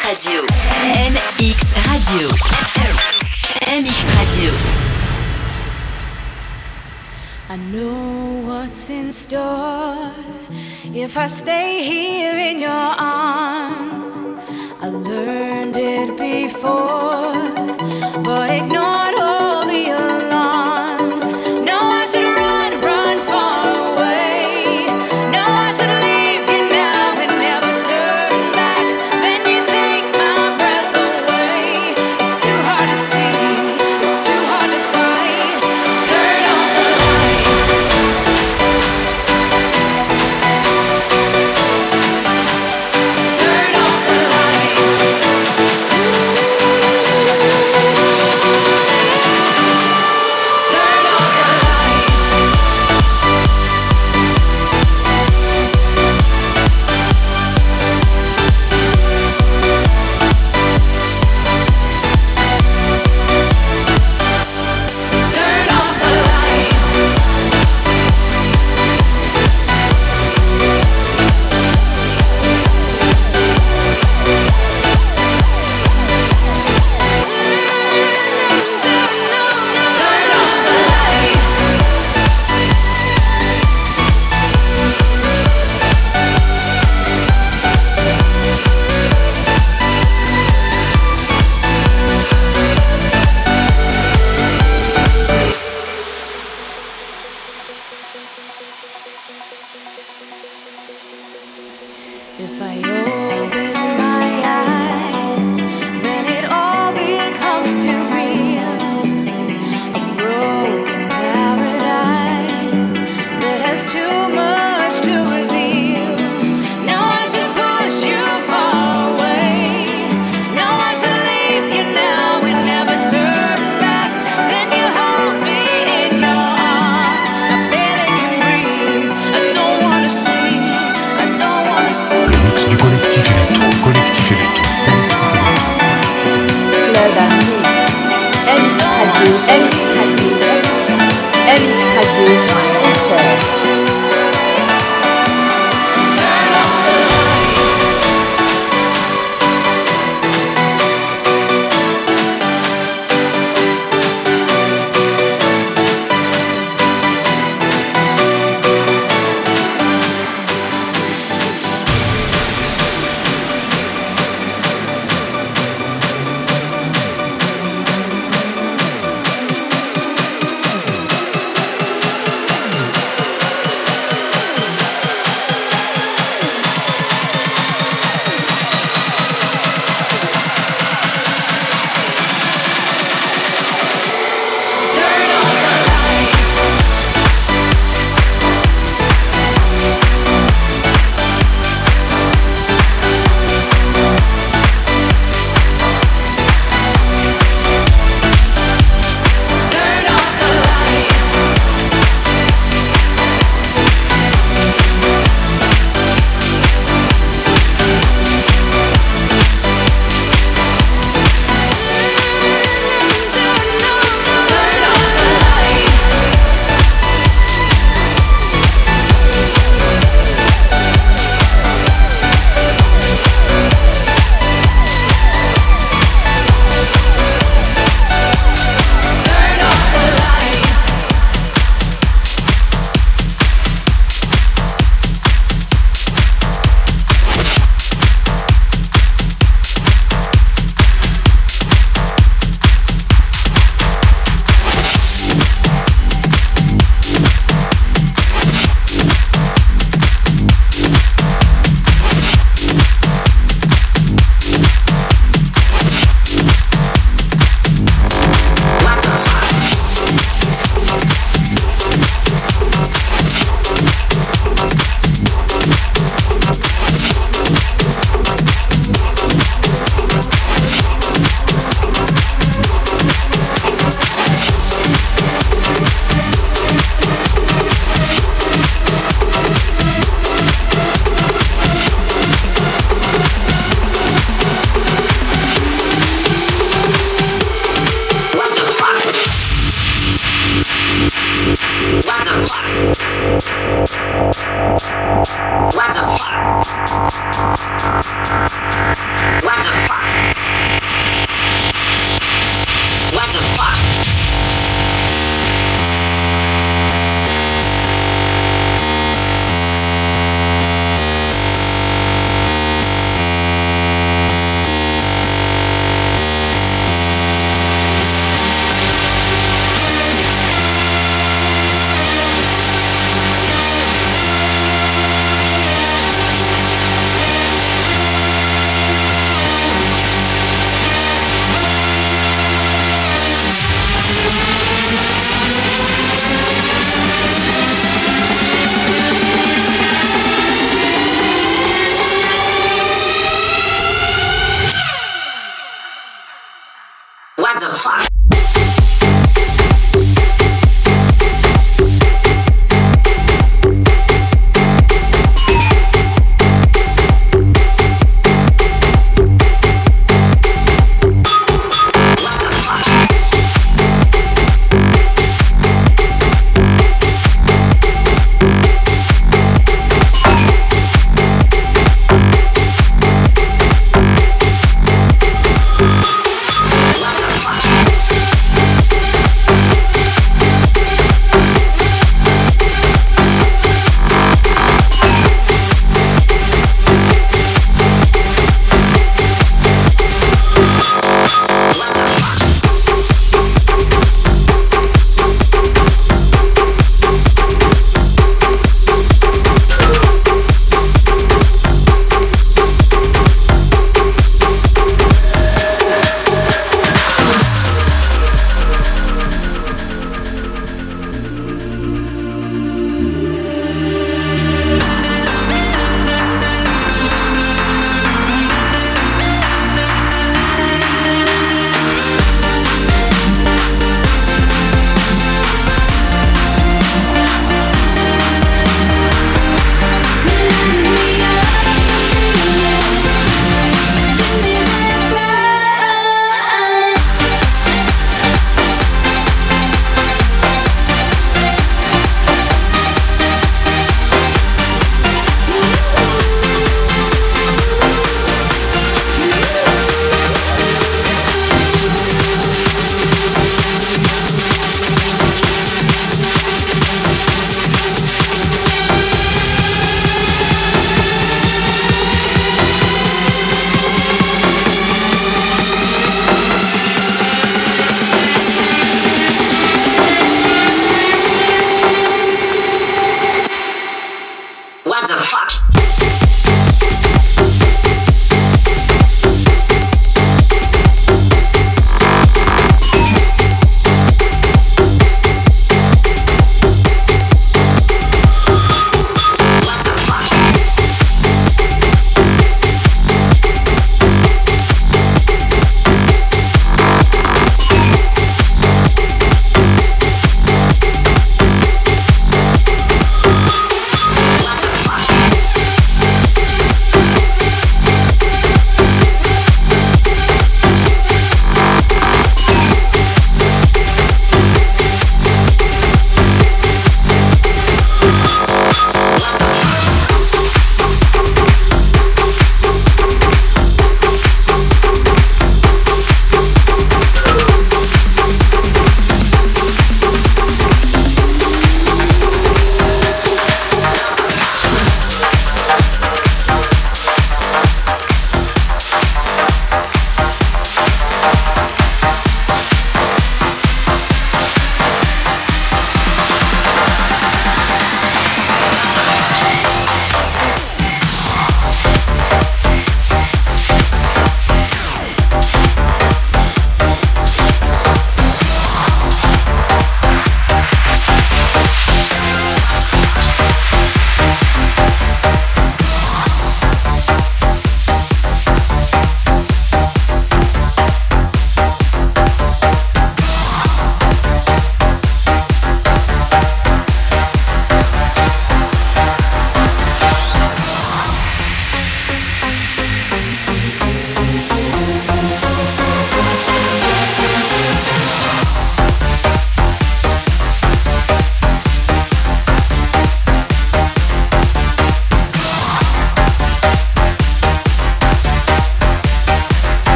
MX Radio. MX Radio. MX Radio. I know what's in store if I stay here in your arms. I learned it before, but ignore.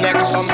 Make some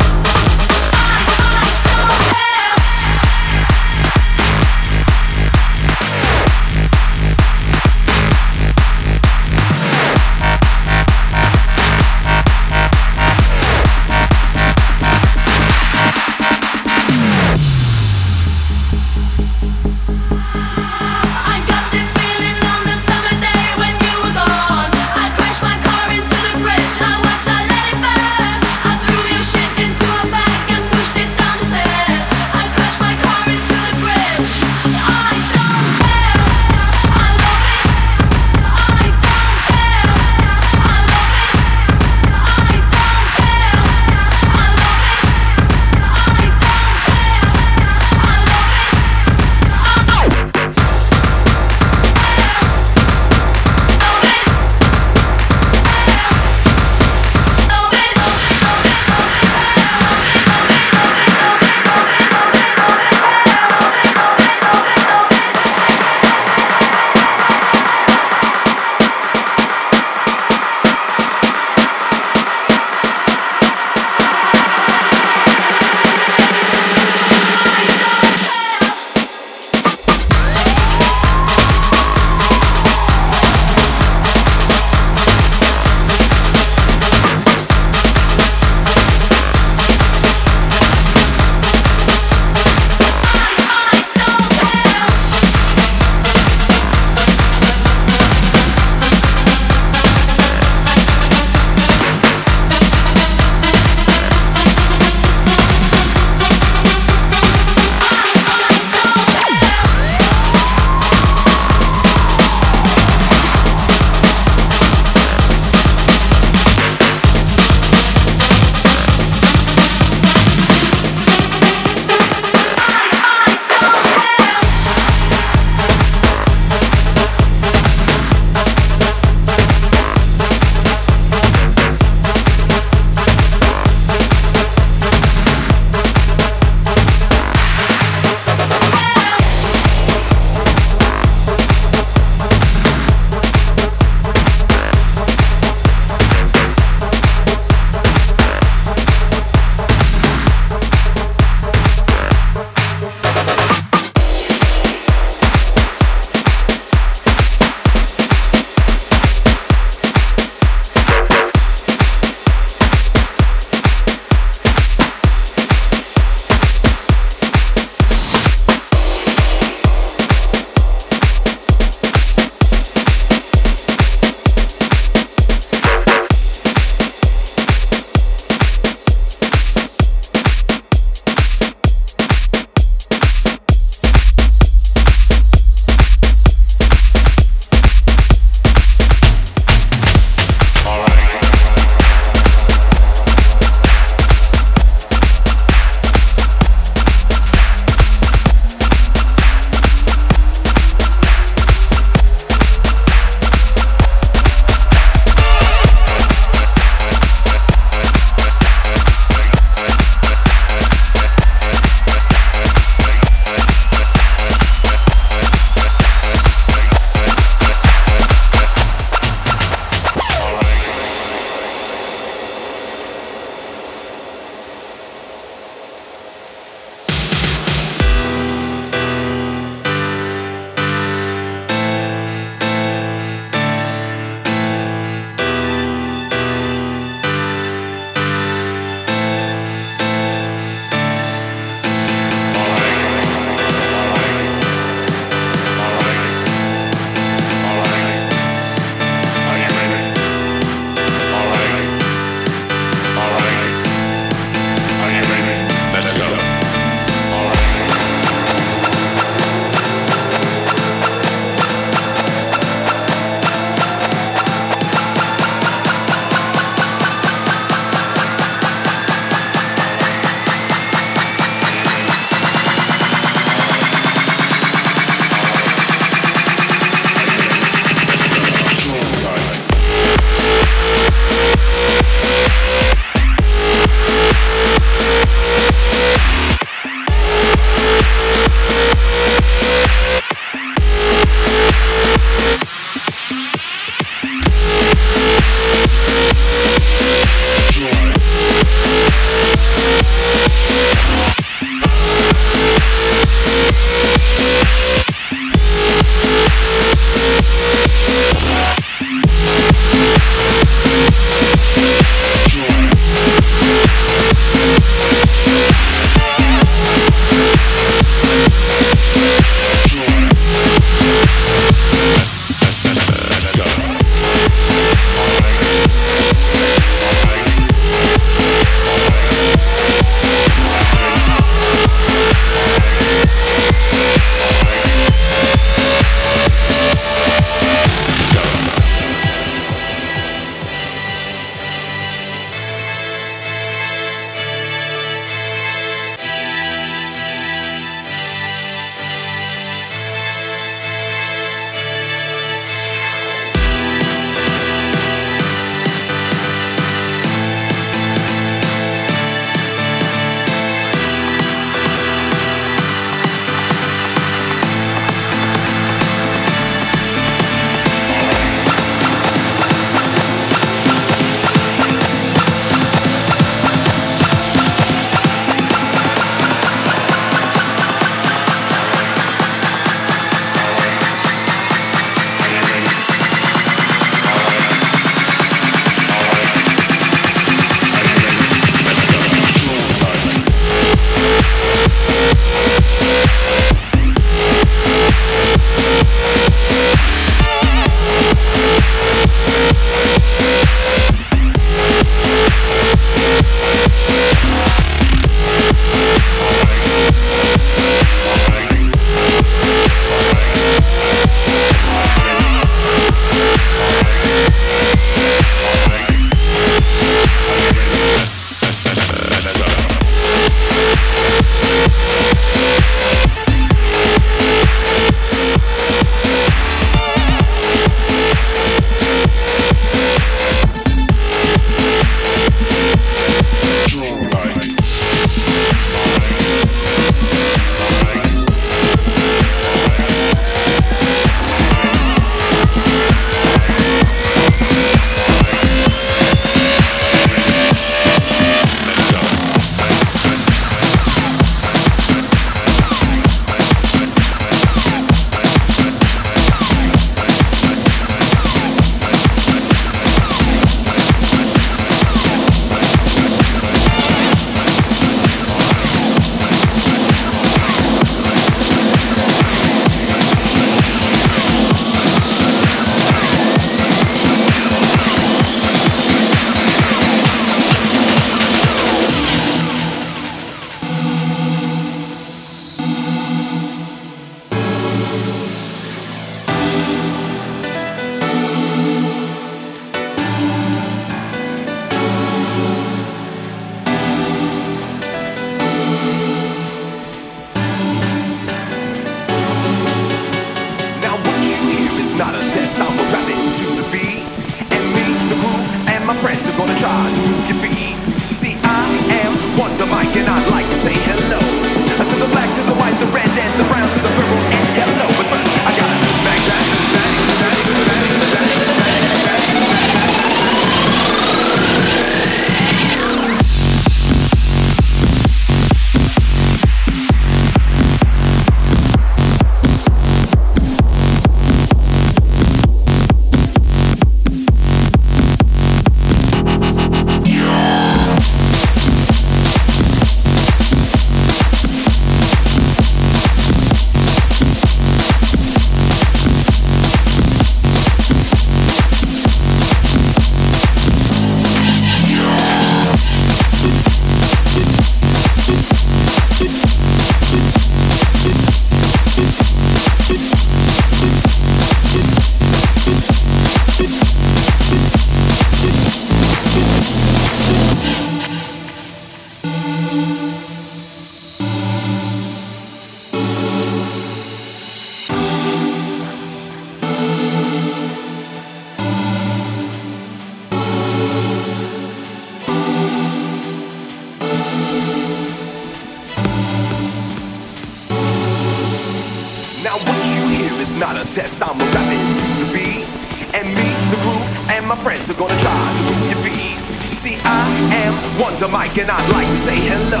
and I'd like to say hello.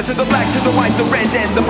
To the black, to the white, the red, and the